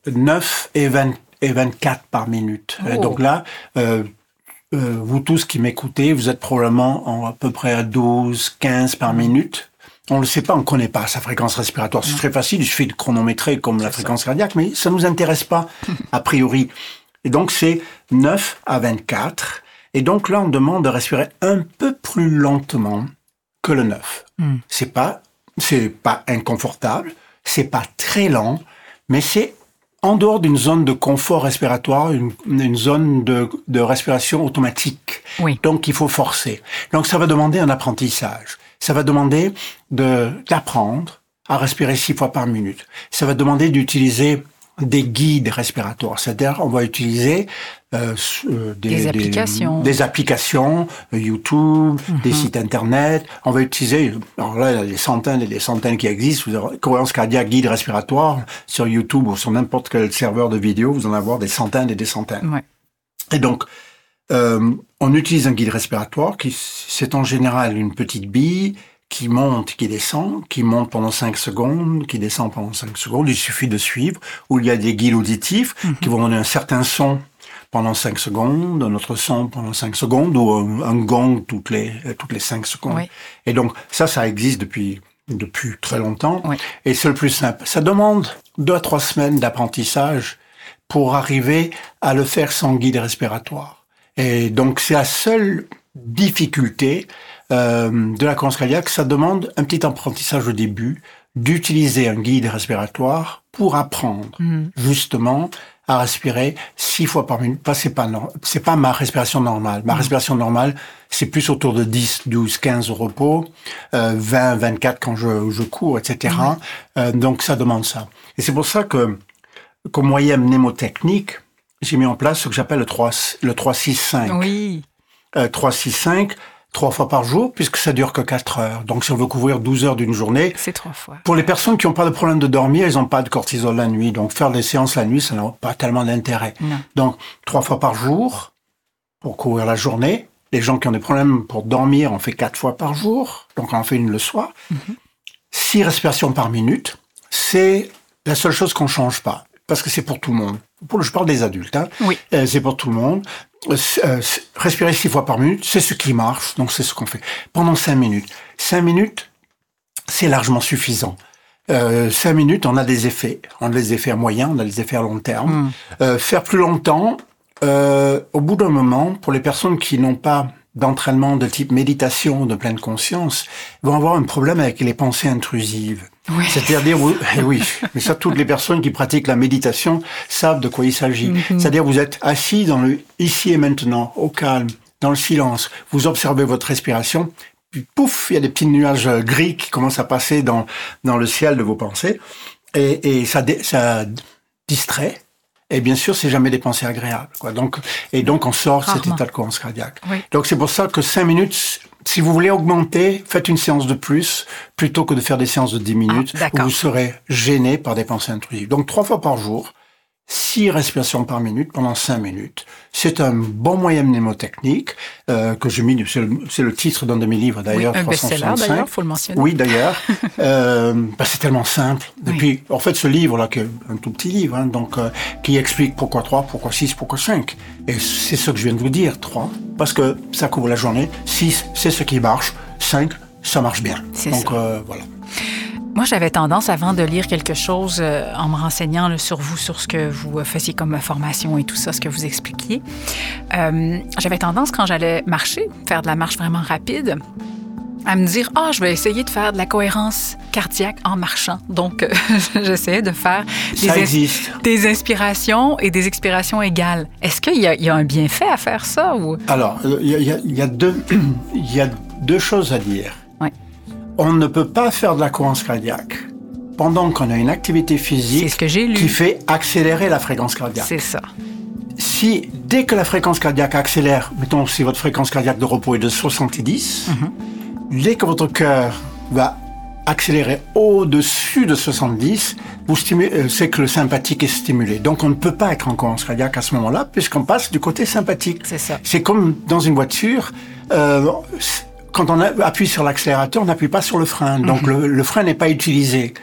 9 et, 20, et 24 par minute. Oh. Donc là, euh, euh, vous tous qui m'écoutez, vous êtes probablement en à peu près à 12, 15 par minute. On ne le sait pas, on ne connaît pas sa fréquence respiratoire. C'est très facile, il suffit de chronométrer comme la fréquence cardiaque, mais ça nous intéresse pas, (laughs) a priori. Et donc c'est 9 à 24. Et donc là, on demande de respirer un peu plus lentement que le 9. Hmm. C'est pas, c'est pas inconfortable, c'est pas très lent, mais c'est en dehors d'une zone de confort respiratoire, une, une zone de, de respiration automatique. Oui. Donc il faut forcer. Donc ça va demander un apprentissage. Ça va demander de d'apprendre à respirer six fois par minute. Ça va demander d'utiliser des guides respiratoires. C'est-à-dire, on va utiliser euh, euh, des, Des applications. Mhm. des applications, euh, YouTube, des sites internet. On va utiliser, alors là, il y a des centaines et des centaines qui existent. Vous avez cohérence cardiaque, guide respiratoire sur YouTube ou sur n'importe quel serveur de vidéo, vous en avez des centaines et des centaines. Ouais. Et donc, euh, on utilise un guide respiratoire qui, c'est en général une petite bille qui monte, qui descend, qui monte pendant 5 secondes, qui descend pendant 5 secondes. Il suffit de suivre. Ou il y a des guides auditifs qui vont donner un certain son pendant 5 secondes, un autre son pendant 5 secondes, ou un, un gong toutes les, toutes les 5 secondes. Oui. Et donc, ça, ça existe depuis, depuis très longtemps. Oui. Et c'est le plus simple. Ça demande deux à trois semaines d'apprentissage pour arriver à le faire sans guide respiratoire. Et donc, c'est la seule difficulté euh, de la cohérence cardiaque. Ça demande un petit apprentissage au début d'utiliser un guide respiratoire pour apprendre justement à respirer six fois par minute. Pas, c'est pas, c'est pas ma respiration normale. Ma respiration normale, c'est plus autour de 10, 12, 15 au repos, euh, 20, 24 quand je, je cours, etc. Euh, donc, ça demande ça. Et c'est pour ça que, comme moyen mnémotechnique, j'ai mis en place ce que j'appelle le 3, le 3-6-5 Oui. euh, 3, 6, 5, trois fois par jour, puisque ça dure que 4 heures. Donc, si on veut couvrir 12 heures d'une journée, C'est trois fois. pour les personnes qui n'ont pas de problème de dormir, ils n'ont pas de cortisol la nuit. Donc, faire des séances la nuit, ça n'a pas tellement d'intérêt. Donc, trois fois par jour pour couvrir la journée. Les gens qui ont des problèmes pour dormir, on fait quatre fois par jour. Donc, on en fait une le soir. Six respirations par minute. C'est la seule chose qu'on change pas. Parce que c'est pour tout le monde. Pour, je parle des adultes. Hein. Oui. Euh, c'est pour tout le monde. Euh, euh, respirer six fois par minute, c'est ce qui marche. Donc, c'est ce qu'on fait. Pendant cinq minutes. Cinq minutes, c'est largement suffisant. Euh, cinq minutes, on a des effets. On a des effets à moyen, on a des effets à long terme. Euh, faire plus longtemps, euh, au bout d'un moment, pour les personnes qui n'ont pas d'entraînement de type méditation, de pleine conscience, vont avoir un problème avec les pensées intrusives. Oui. C'est-à-dire, vous- eh oui, mais ça, toutes les personnes qui pratiquent la méditation savent de quoi il s'agit. C'est-à-dire, vous êtes assis dans le ici et maintenant, au calme, dans le silence. Vous observez votre respiration, puis pouf, il y a des petits nuages euh, gris qui commencent à passer dans, dans le ciel de vos pensées. Et, et ça, dé- ça distrait. Et bien sûr, c'est jamais des pensées agréables. Quoi. Donc, et donc, on sort cet état de cohérence cardiaque. Oui. Donc, c'est pour ça que cinq minutes, si vous voulez augmenter, faites une séance de plus plutôt que de faire des séances de 10 minutes Ah, où vous serez gêné par des pensées intrusives. Donc, trois fois par jour, six respirations par minute pendant cinq minutes. C'est un bon moyen mnémotechnique euh, que j'ai mis, c'est le, le titre d'un de mes livres Oui, d'ailleurs, un best-seller 365. d'ailleurs, faut le mentionner. Oui, d'ailleurs. (laughs) euh, bah, c'est tellement simple. Et Oui. puis, en fait, ce livre-là, qui est un tout petit livre, hein, donc, euh, qui explique pourquoi 3, pourquoi 6, pourquoi 5. Et c'est ce que je viens de vous dire, 3, parce que ça couvre la journée. 6, c'est ce qui marche. 5, ça marche bien. Donc, euh, voilà. Moi, j'avais tendance, avant de lire quelque chose, euh, en me renseignant là, sur vous, sur ce que vous euh, faisiez comme formation et tout ça, ce que vous expliquiez, euh, j'avais tendance, quand j'allais marcher, faire de la marche vraiment rapide, à me dire, ah, je vais essayer de faire de la cohérence cardiaque en marchant. Donc, (laughs) j'essayais de faire des, inspirations et des expirations égales. Est-ce qu'il y, a- il y a un bienfait à faire ça ou? Alors, euh, il y, a- il y a- il y a deux, (clears throat) il y a deux choses à dire. On ne peut pas faire de la cohérence cardiaque pendant qu'on a une activité physique ce que j'ai lu. qui fait accélérer la fréquence cardiaque. C'est ça. Si dès que la fréquence cardiaque accélère, mettons si votre fréquence cardiaque de repos est de 70, dès que votre cœur va accélérer au-dessus de 70, vous stimulez- euh, c'est que le sympathique est stimulé. Donc on ne peut pas être en cohérence cardiaque à ce moment-là puisqu'on passe du côté sympathique. C'est ça. C'est comme dans une voiture, euh, quand on appuie sur l'accélérateur, on n'appuie pas sur le frein. Donc le, le frein n'est pas utilisé.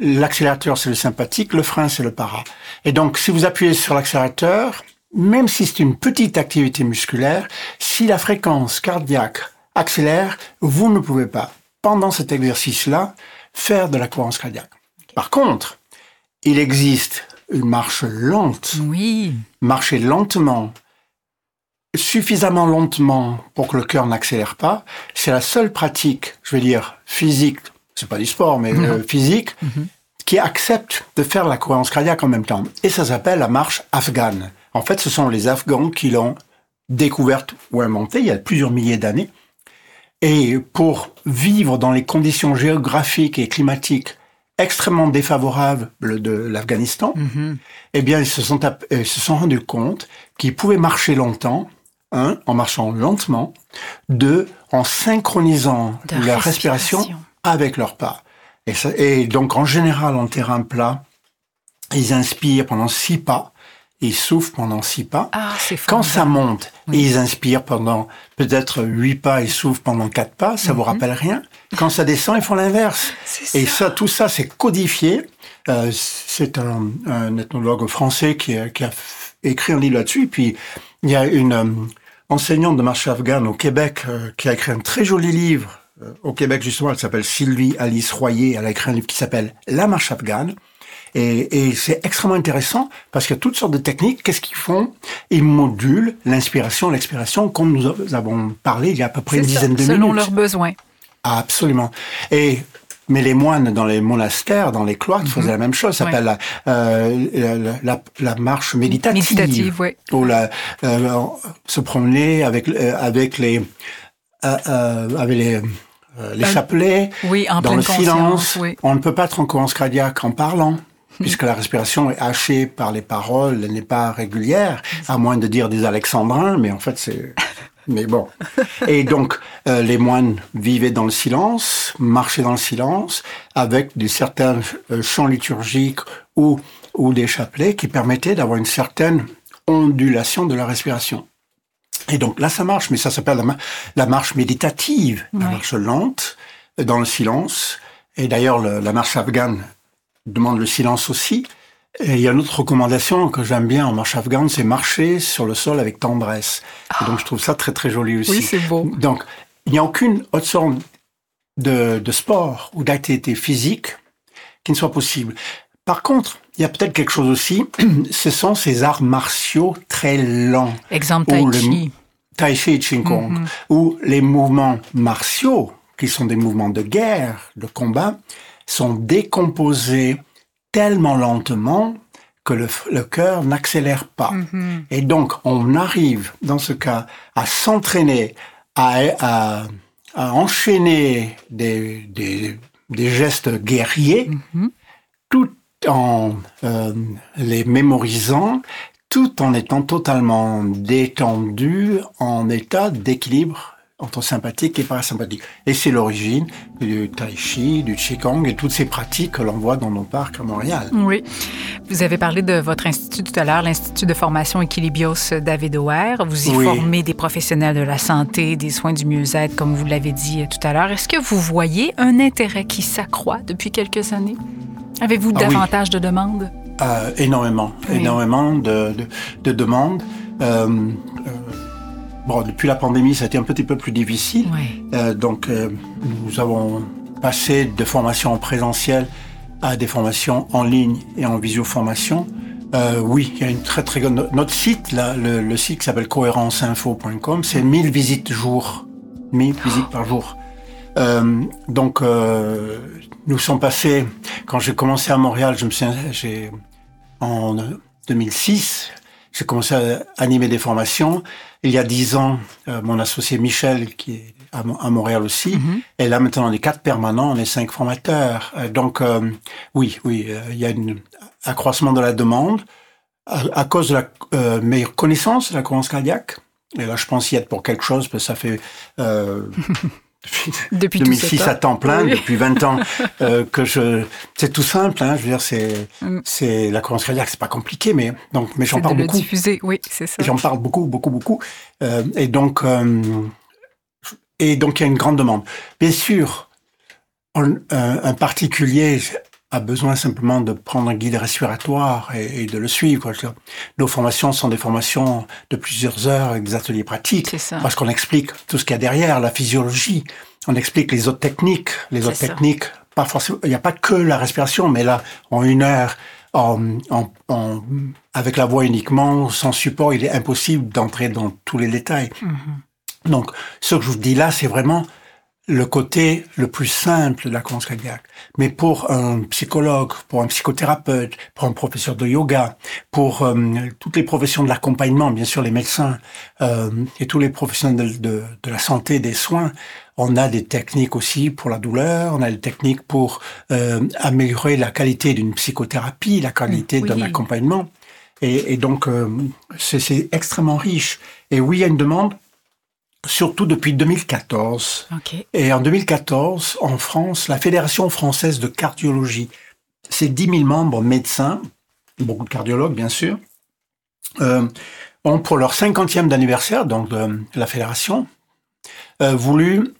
L'accélérateur, c'est le sympathique, le frein, c'est le para. Et donc, si vous appuyez sur l'accélérateur, même si c'est une petite activité musculaire, si la fréquence cardiaque accélère, vous ne pouvez pas, pendant cet exercice-là, faire de la cohérence cardiaque. Par contre, il existe une marche lente Oui. marcher lentement, suffisamment lentement pour que le cœur n'accélère pas, c'est la seule pratique, je veux dire, physique, c'est pas du sport, mais euh, physique, qui accepte de faire la cohérence cardiaque en même temps. Et ça s'appelle la marche afghane. En fait, ce sont les Afghans qui l'ont découverte ou inventée il y a plusieurs milliers d'années. Et pour vivre dans les conditions géographiques et climatiques extrêmement défavorables de l'Afghanistan, eh bien, ils se sont, euh, se sont rendus compte qu'ils pouvaient marcher longtemps, un, en marchant lentement, deux, en synchronisant leur respiration, respiration. avec leur pas. Et, ça- et donc, en général, en terrain plat, ils inspirent pendant six pas, ils soufflent pendant six pas. Ah, c'est Quand ça monte, ils inspirent pendant peut-être huit pas et soufflent pendant quatre pas, ça vous rappelle rien? Quand ça descend, ils font l'inverse. (laughs) C'est Et ça. ça, tout ça, c'est codifié. Euh, c'est un, un ethnologue français qui a, qui a écrit un livre là-dessus. Puis, il y a une euh, enseignante de marche afghane au Québec euh, qui a écrit un très joli livre. euh, au Québec, justement, elle s'appelle Sylvie Alice Royer. Elle a écrit un livre qui s'appelle La marche afghane. Et, et c'est extrêmement intéressant parce qu'il y a toutes sortes de techniques. Qu'est-ce qu'ils font? Ils modulent l'inspiration, l'expiration, comme nous avons parlé il y a à peu près une ça, dizaine de selon minutes. leurs besoins. Absolument. Et mais les moines dans les monastères, dans les cloîtres, faisaient la même chose. Ça Ouais. s'appelle la, euh, la, la- la marche méditative. Méditative, oui. Ou la, euh, se promener avec euh, avec les euh, euh, avec les euh, les chapelets Oui, en dans le silence. Oui. On ne peut pas être en cohérence cardiaque en parlant. Puisque la respiration est hachée par les paroles, elle n'est pas régulière, à moins de dire des alexandrins, mais en fait c'est... Mais bon. Et donc, euh, les moines vivaient dans le silence, marchaient dans le silence, avec des certains euh, chants liturgiques ou, ou des chapelets qui permettaient d'avoir une certaine ondulation de la respiration. Et donc là, ça marche, mais ça s'appelle la, la marche méditative, la marche lente, euh, dans le silence. Et d'ailleurs, le- la marche afghane demande le silence aussi. Et il y a une autre recommandation que j'aime bien en marche afghane, c'est marcher sur le sol avec tendresse. Et donc je trouve ça très très joli aussi. Oui, c'est beau. Donc, il n'y a aucune autre sorte de, de sport ou d'activité physique qui ne soit possible. Par contre, il y a peut-être quelque chose aussi, (clears throat) ce sont ces arts martiaux très lents. Exemple Tai le- Chi. Tai Chi et Qigong, Mhm. où les mouvements martiaux, qui sont des mouvements de guerre, de combat, sont décomposés tellement lentement que le, cœur n'accélère pas. Mhm. Et donc, on arrive, dans ce cas, à s'entraîner, à, à, à enchaîner des, des, des gestes guerriers, Mhm. tout en euh, les mémorisant, tout en étant totalement détendu, en état d'équilibre entre sympathique et parasympathique. Et c'est l'origine du tai chi, du qigong et toutes ces pratiques que l'on voit dans nos parcs à Montréal. Oui. Vous avez parlé de votre institut tout à l'heure, l'Institut de formation Equilibios David O'Hare. Vous y Oui. formez des professionnels de la santé, des soins du mieux-être, comme vous l'avez dit euh, tout à l'heure. Est-ce que vous voyez un intérêt qui s'accroît depuis quelques années? Avez-vous Ah oui. davantage de demandes? Euh, énormément, Oui. énormément de, de, de demandes. Euh, bon, depuis la pandémie, ça a été un petit peu plus difficile. Euh, donc, euh, nous avons passé de formations en présentiel à des formations en ligne et en visioformation. Euh, oui, il y a une très très grande... Notre site, là, le, le site qui s'appelle cohérenceinfo.com, c'est 1000 visites jour. 1000 visites par jour. Euh, donc, euh, nous sommes passés, quand j'ai commencé à Montréal, je me suis, j'ai, en 2006, j'ai commencé à animer des formations. Il y a dix ans, euh, mon associé Michel, qui est à, à Montréal aussi, Mhm. et là maintenant on est quatre permanents, on est cinq formateurs. Euh, donc euh, oui, oui, il y a un accroissement de la demande à, à cause de la meilleure connaissance de la cohérence cardiaque. Et là, je pense y être pour quelque chose, parce que ça fait (laughs) Depuis tout 2006 ce à temps. plein, Oui. depuis 20 ans (laughs) euh, que je. C'est tout simple, hein, je veux dire, c'est Mm. c'est la cohérence cardiaque, c'est pas compliqué, mais donc, mais j'en parle de le beaucoup. diffuser, oui, c'est ça. J'en parle beaucoup, beaucoup, beaucoup. Euh, et donc, euh, et donc, il y a une grande demande. Bien sûr, on- un particulier a besoin simplement de prendre un guide respiratoire et, et de le suivre. Nos formations sont des formations de plusieurs heures avec des ateliers pratiques. C'est ça. Parce qu'on explique tout ce qu'il y a derrière, la physiologie. On explique les autres techniques. Les autres ça. techniques, pas forcément. Il n'y a pas que la respiration, mais là, en une heure, en, en- en- avec la voix uniquement, sans support, il est impossible d'entrer dans tous les détails. Mhm. Donc, ce que je vous dis là, c'est vraiment le côté le plus simple de la cohérence cardiaque. Mais pour un psychologue, pour un psychothérapeute, pour un professeur de yoga, pour euh, toutes les professions de l'accompagnement, bien sûr les médecins euh, et tous les professionnels de, de, de la santé, des soins, on a des techniques aussi pour la douleur, on a des techniques pour euh, améliorer la qualité d'une psychothérapie, la qualité Oui. d'un accompagnement. Et, et donc, euh, c'est c'est extrêmement riche. Et oui, il y a une demande, surtout depuis 2014. OK. Et en 2014, en France, la Fédération française de cardiologie, ses 10 000 membres médecins, beaucoup de cardiologues bien sûr, euh, ont pour leur 50e d'anniversaire, donc de la fédération, euh, voulu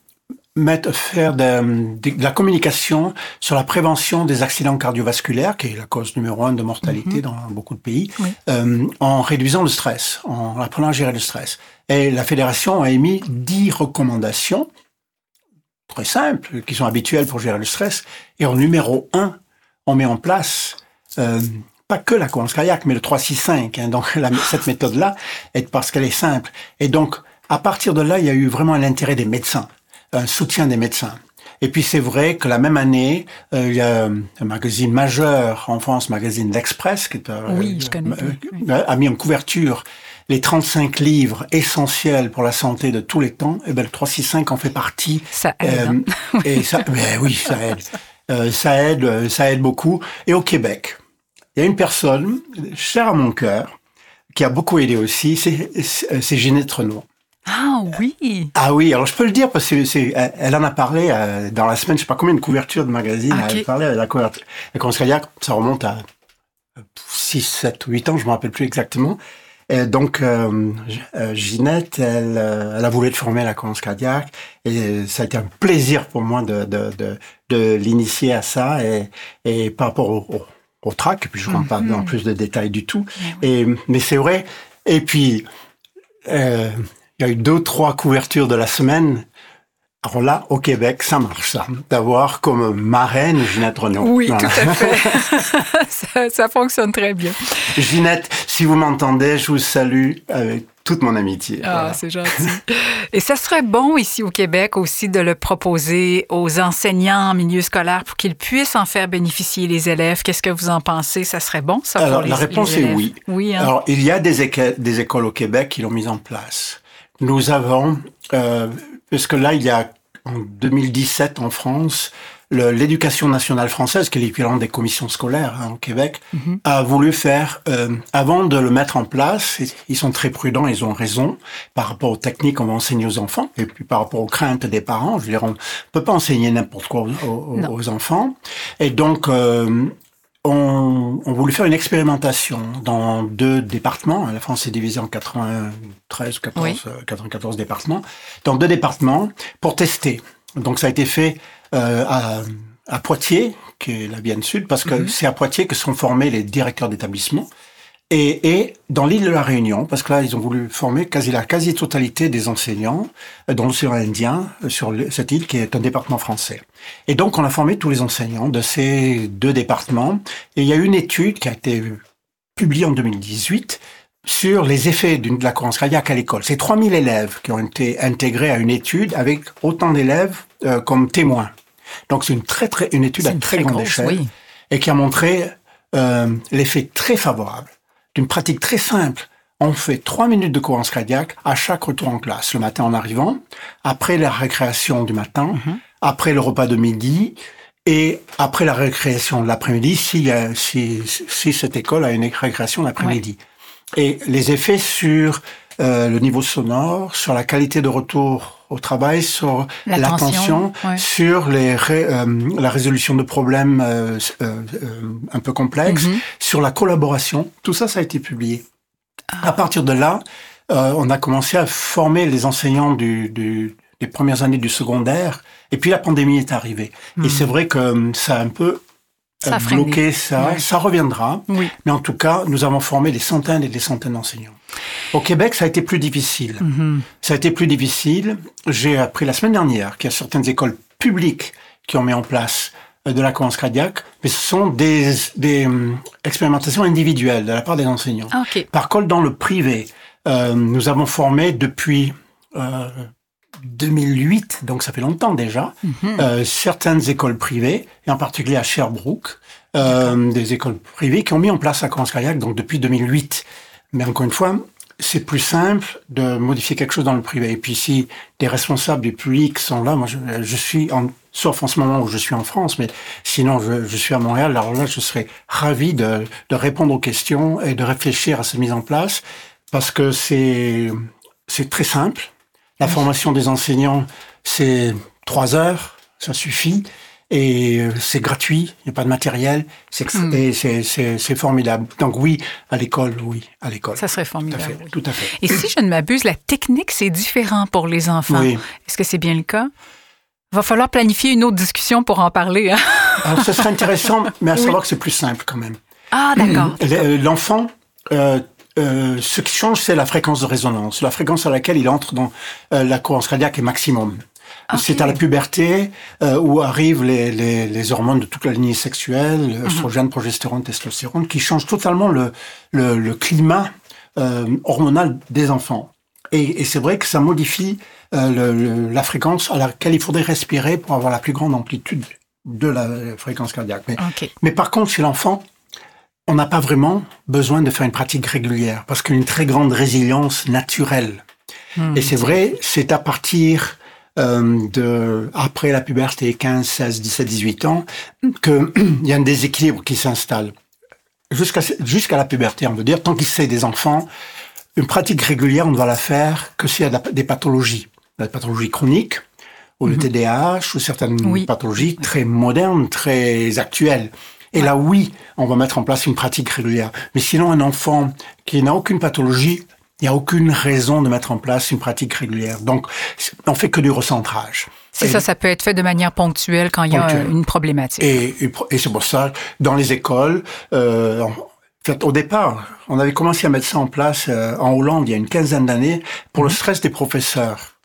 mettre, faire de, de- de la communication sur la prévention des accidents cardiovasculaires, qui est la cause numéro un de mortalité dans beaucoup de pays, Oui. euh, en réduisant le stress, en apprenant à gérer le stress. Et la fédération a émis 10 recommandations très simples, qui sont habituelles pour gérer le stress. Et en numéro un, on met en place euh, pas que la cohérence cardiaque, mais le 3-6-5. Hein, donc la- cette méthode-là, est parce qu'elle est simple. Et donc, à partir de là, il y a eu vraiment l'intérêt des médecins, un soutien des médecins. Et puis c'est vrai que la même année, euh, il y a un magazine majeur en France, magazine L'Express, qui est, euh, Oui, je connais euh, bien, oui. euh, a mis en couverture les 35 livres essentiels pour la santé de tous les temps. Et ben le 365 en fait partie. Ça aide. hein. Euh, et (laughs) ça, ben oui, ça aide. Euh, ça aide, euh, ça aide beaucoup. Et au Québec, il y a une personne chère à mon cœur qui a beaucoup aidé aussi, c'est Ginette Renaud. Ah oui. Ah oui, alors je peux le dire parce que c'est, elle- elle en a parlé euh, dans la semaine, je sais pas combien de couvertures de magazines, Ok. elle a parlé de la couverture. La cardiaque, ça remonte à 6, 7, 8 ans, je me rappelle plus exactement. Et donc, euh, euh, Ginette, elle, elle a voulu être formée à la cohérence cardiaque et ça a été un plaisir pour moi de, de, de, de l'initier à ça et, et par rapport au, au, au track, et puis je ne rentre pas dans plus de détails du tout. Et, mais c'est vrai. Et puis, euh, il y a eu deux, trois couvertures de la semaine. Alors là, au Québec, ça marche, ça. D'avoir comme marraine Ginette Renaud. Oui, Voilà. tout à fait. (laughs) ça, ça fonctionne très bien. Ginette, si vous m'entendez, je vous salue avec toute mon amitié. Ah, Voilà. c'est gentil. Et ça serait bon ici au Québec aussi de le proposer aux enseignants en milieu scolaire pour qu'ils puissent en faire bénéficier les élèves. Qu'est-ce que vous en pensez? Ça serait bon, ça, pour Alors, les la réponse les est oui. Oui, hein? Alors, il y a des, éco- des écoles au Québec qui l'ont mise en place. Nous avons, euh, parce que là, il y a en 2017 en France, l'éducation nationale française, qui est l'équivalent des commissions scolaires hein, au Québec, Mhm. a voulu faire, euh, avant de le mettre en place, ils sont très prudents, ils ont raison, par rapport aux techniques qu'on va enseigner aux enfants, et puis par rapport aux craintes des parents. Je veux dire, on peut pas enseigner n'importe quoi aux, aux enfants. Et donc, euh, on, on voulu faire une expérimentation dans deux départements. La France est divisée en 93, 14, Oui. euh, 94 départements. Dans deux départements pour tester. Donc ça a été fait euh, à, à Poitiers, qui est la Vienne Sud, parce que Mhm. c'est à Poitiers que sont formés les directeurs d'établissement. Et, et dans l'île de la Réunion, parce que là, ils ont voulu former quasi la quasi-totalité des enseignants euh, dans l'océan Indien, euh, sur cette île qui est un département français. Et donc, on a formé tous les enseignants de ces deux départements. Et il y a eu une étude qui a été publiée en 2018 sur les effets de la cohérence cardiaque à l'école. C'est 3000 élèves qui ont été intégrés à une étude avec autant d'élèves euh, comme témoins. Donc c'est une très très une étude à très, grande échelle et qui a montré euh, l'effet très favorable d'une pratique très simple. On fait trois minutes de cohérence cardiaque à chaque retour en classe, le matin en arrivant, après la récréation du matin, mhm. après le repas de midi et après la récréation de l'après-midi, si, si, si cette école a une récréation l'après-midi. Et les effets sur euh, le niveau sonore, sur la qualité de retour au travail, sur l'attention, sur les euh, la résolution de problèmes euh, euh, un peu complexes, mhm. sur la collaboration. Tout ça, ça a été publié. Ah. À partir de là, on a commencé à former les enseignants du, du, des premières années du secondaire. Et puis la pandémie est arrivée. Et mhm. c'est vrai que ça a un peu ça bloqué ça. Ça reviendra. Oui. Mais en tout cas, nous avons formé des centaines et des centaines d'enseignants. Au Québec, ça a été plus difficile. Mhm. Ça a été plus difficile. J'ai appris la semaine dernière qu'il y a certaines écoles publiques qui ont mis en place euh, de la cohérence cardiaque, mais ce sont des, des euh, expérimentations individuelles de la part des enseignants. Ah, Par contre, dans le privé, euh, nous avons formé depuis euh, 2008, donc ça fait longtemps déjà, mhm. euh, certaines écoles privées, et en particulier à Sherbrooke, euh, des écoles privées qui ont mis en place la cohérence cardiaque, donc depuis 2008. Mais encore une fois, c'est plus simple de modifier quelque chose dans le privé. Et puis si des responsables du public sont là, moi je, je suis, en, sauf en ce moment où je suis en France, mais sinon je, je suis à Montréal, alors là je serais ravi de, de, répondre aux questions et de réfléchir à cette mise en place, parce que c'est c'est très simple. La formation des enseignants, c'est trois heures, ça suffit et euh, c'est gratuit, il n'y a pas de matériel, c'est hmm. c'est formidable. Donc oui, à l'école, oui, à l'école. Ça serait formidable. Tout à fait. Et si je ne m'abuse, la technique, c'est différent pour les enfants. Oui. Est-ce que c'est bien le cas? Va falloir planifier une autre discussion pour en parler. Hein? Alors, ce serait intéressant, (laughs) mais à savoir que c'est plus simple quand même. Ah, d'accord. (clears throat) Euh, l'enfant, euh, euh, ce qui change, c'est la fréquence de résonance, la fréquence à laquelle il entre dans euh, la cohérence cardiaque est maximum. C'est à la puberté euh, où arrivent les, les, les, hormones de toute la lignée sexuelle, mmh. progestérone, testostérone, qui changent totalement le, le, le climat euh, hormonal des enfants. Et, et c'est vrai que ça modifie euh, la fréquence à laquelle il faudrait respirer pour avoir la plus grande amplitude de la fréquence cardiaque. Mais, mais par contre, chez l'enfant, on n'a pas vraiment besoin de faire une pratique régulière parce qu'il y a une très grande résilience naturelle. Hmm. Et c'est vrai, c'est à partir euh, de après la puberté, 15, 16, 17, 18 ans, qu'il (clears throat) y a un déséquilibre qui s'installe. Jusqu'à jusqu'à la puberté, on veut dire, tant qu'il s'agit des enfants, une pratique régulière, on ne va la faire que s'il y a des pathologies, des pathologies chroniques, ou le TDAH, hmm. ou certaines pathologies très modernes, très actuelles. Et là, oui, on va mettre en place une pratique régulière. Mais sinon, un enfant qui n'a aucune pathologie, il n'y a aucune raison de mettre en place une pratique régulière. Donc, on fait que du recentrage. C'est ça, ça peut être fait de manière ponctuelle quand il y a une problématique. Et, et c'est pour ça, dans les écoles, euh, au départ, on avait commencé à mettre ça en place euh, en Hollande il y a une quinzaine d'années pour le mhm. stress des professeurs.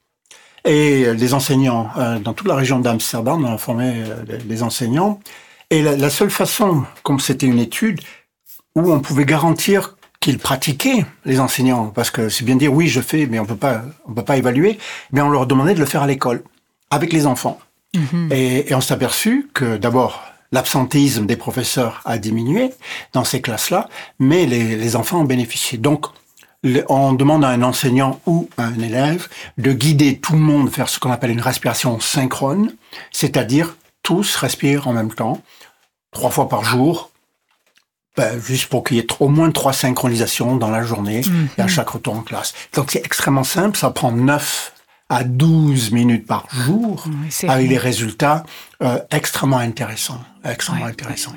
Et les enseignants, euh, dans toute la région d'Amsterdam, on a formé euh, des enseignants. Et la, seule façon, comme c'était une étude, où on pouvait garantir qu'ils pratiquaient les enseignants, parce que c'est bien dire oui je fais, mais on peut pas, on peut pas évaluer, mais on leur demandait de le faire à l'école avec les enfants. Mhm. Et, et, on s'est aperçu que d'abord l'absentéisme des professeurs a diminué dans ces classes-là, mais les, les, enfants ont bénéficié. Donc on demande à un enseignant ou à un élève de guider tout le monde vers ce qu'on appelle une respiration synchrone, c'est-à-dire tous respirent en même temps trois fois par jour, ben, juste pour qu'il y ait au moins trois synchronisations dans la journée et à mhm. chaque retour en classe. Donc c'est extrêmement simple, ça prend 9 à 12 minutes par jour avec des résultats euh, extrêmement intéressants. Extrêmement intéressants.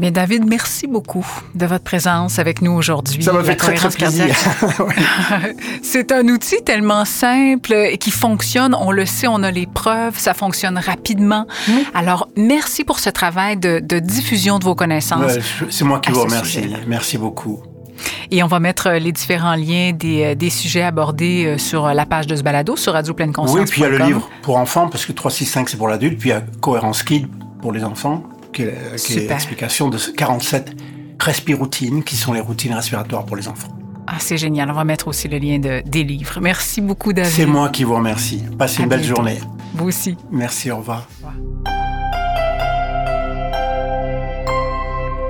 Mais David, merci beaucoup de votre présence avec nous aujourd'hui. Ça m'a fait très, très plaisir. (laughs) (laughs) C'est un outil tellement simple et qui fonctionne. On le sait, on a les preuves, ça fonctionne rapidement. Alors, merci pour ce travail de, diffusion de vos connaissances. C'est moi qui vous remercie. Merci beaucoup. Et on va mettre les différents liens des, euh, des, sujets abordés euh, sur la page de ce balado sur Radio Pleine Conscience. Oui, puis il y a le livre pour enfants, parce que 365 c'est pour l'adulte, puis il y a Cohérence Kid pour les enfants qui est, l'explication de 47 respiroutines, qui sont les routines respiratoires pour les enfants. Ah, c'est génial. On va mettre aussi le lien de, des livres. Merci beaucoup, David. C'est moi qui vous remercie. Passez À une belle bientôt. journée. Vous aussi. Merci, au revoir.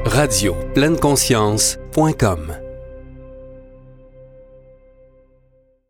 Radio pleine conscience.com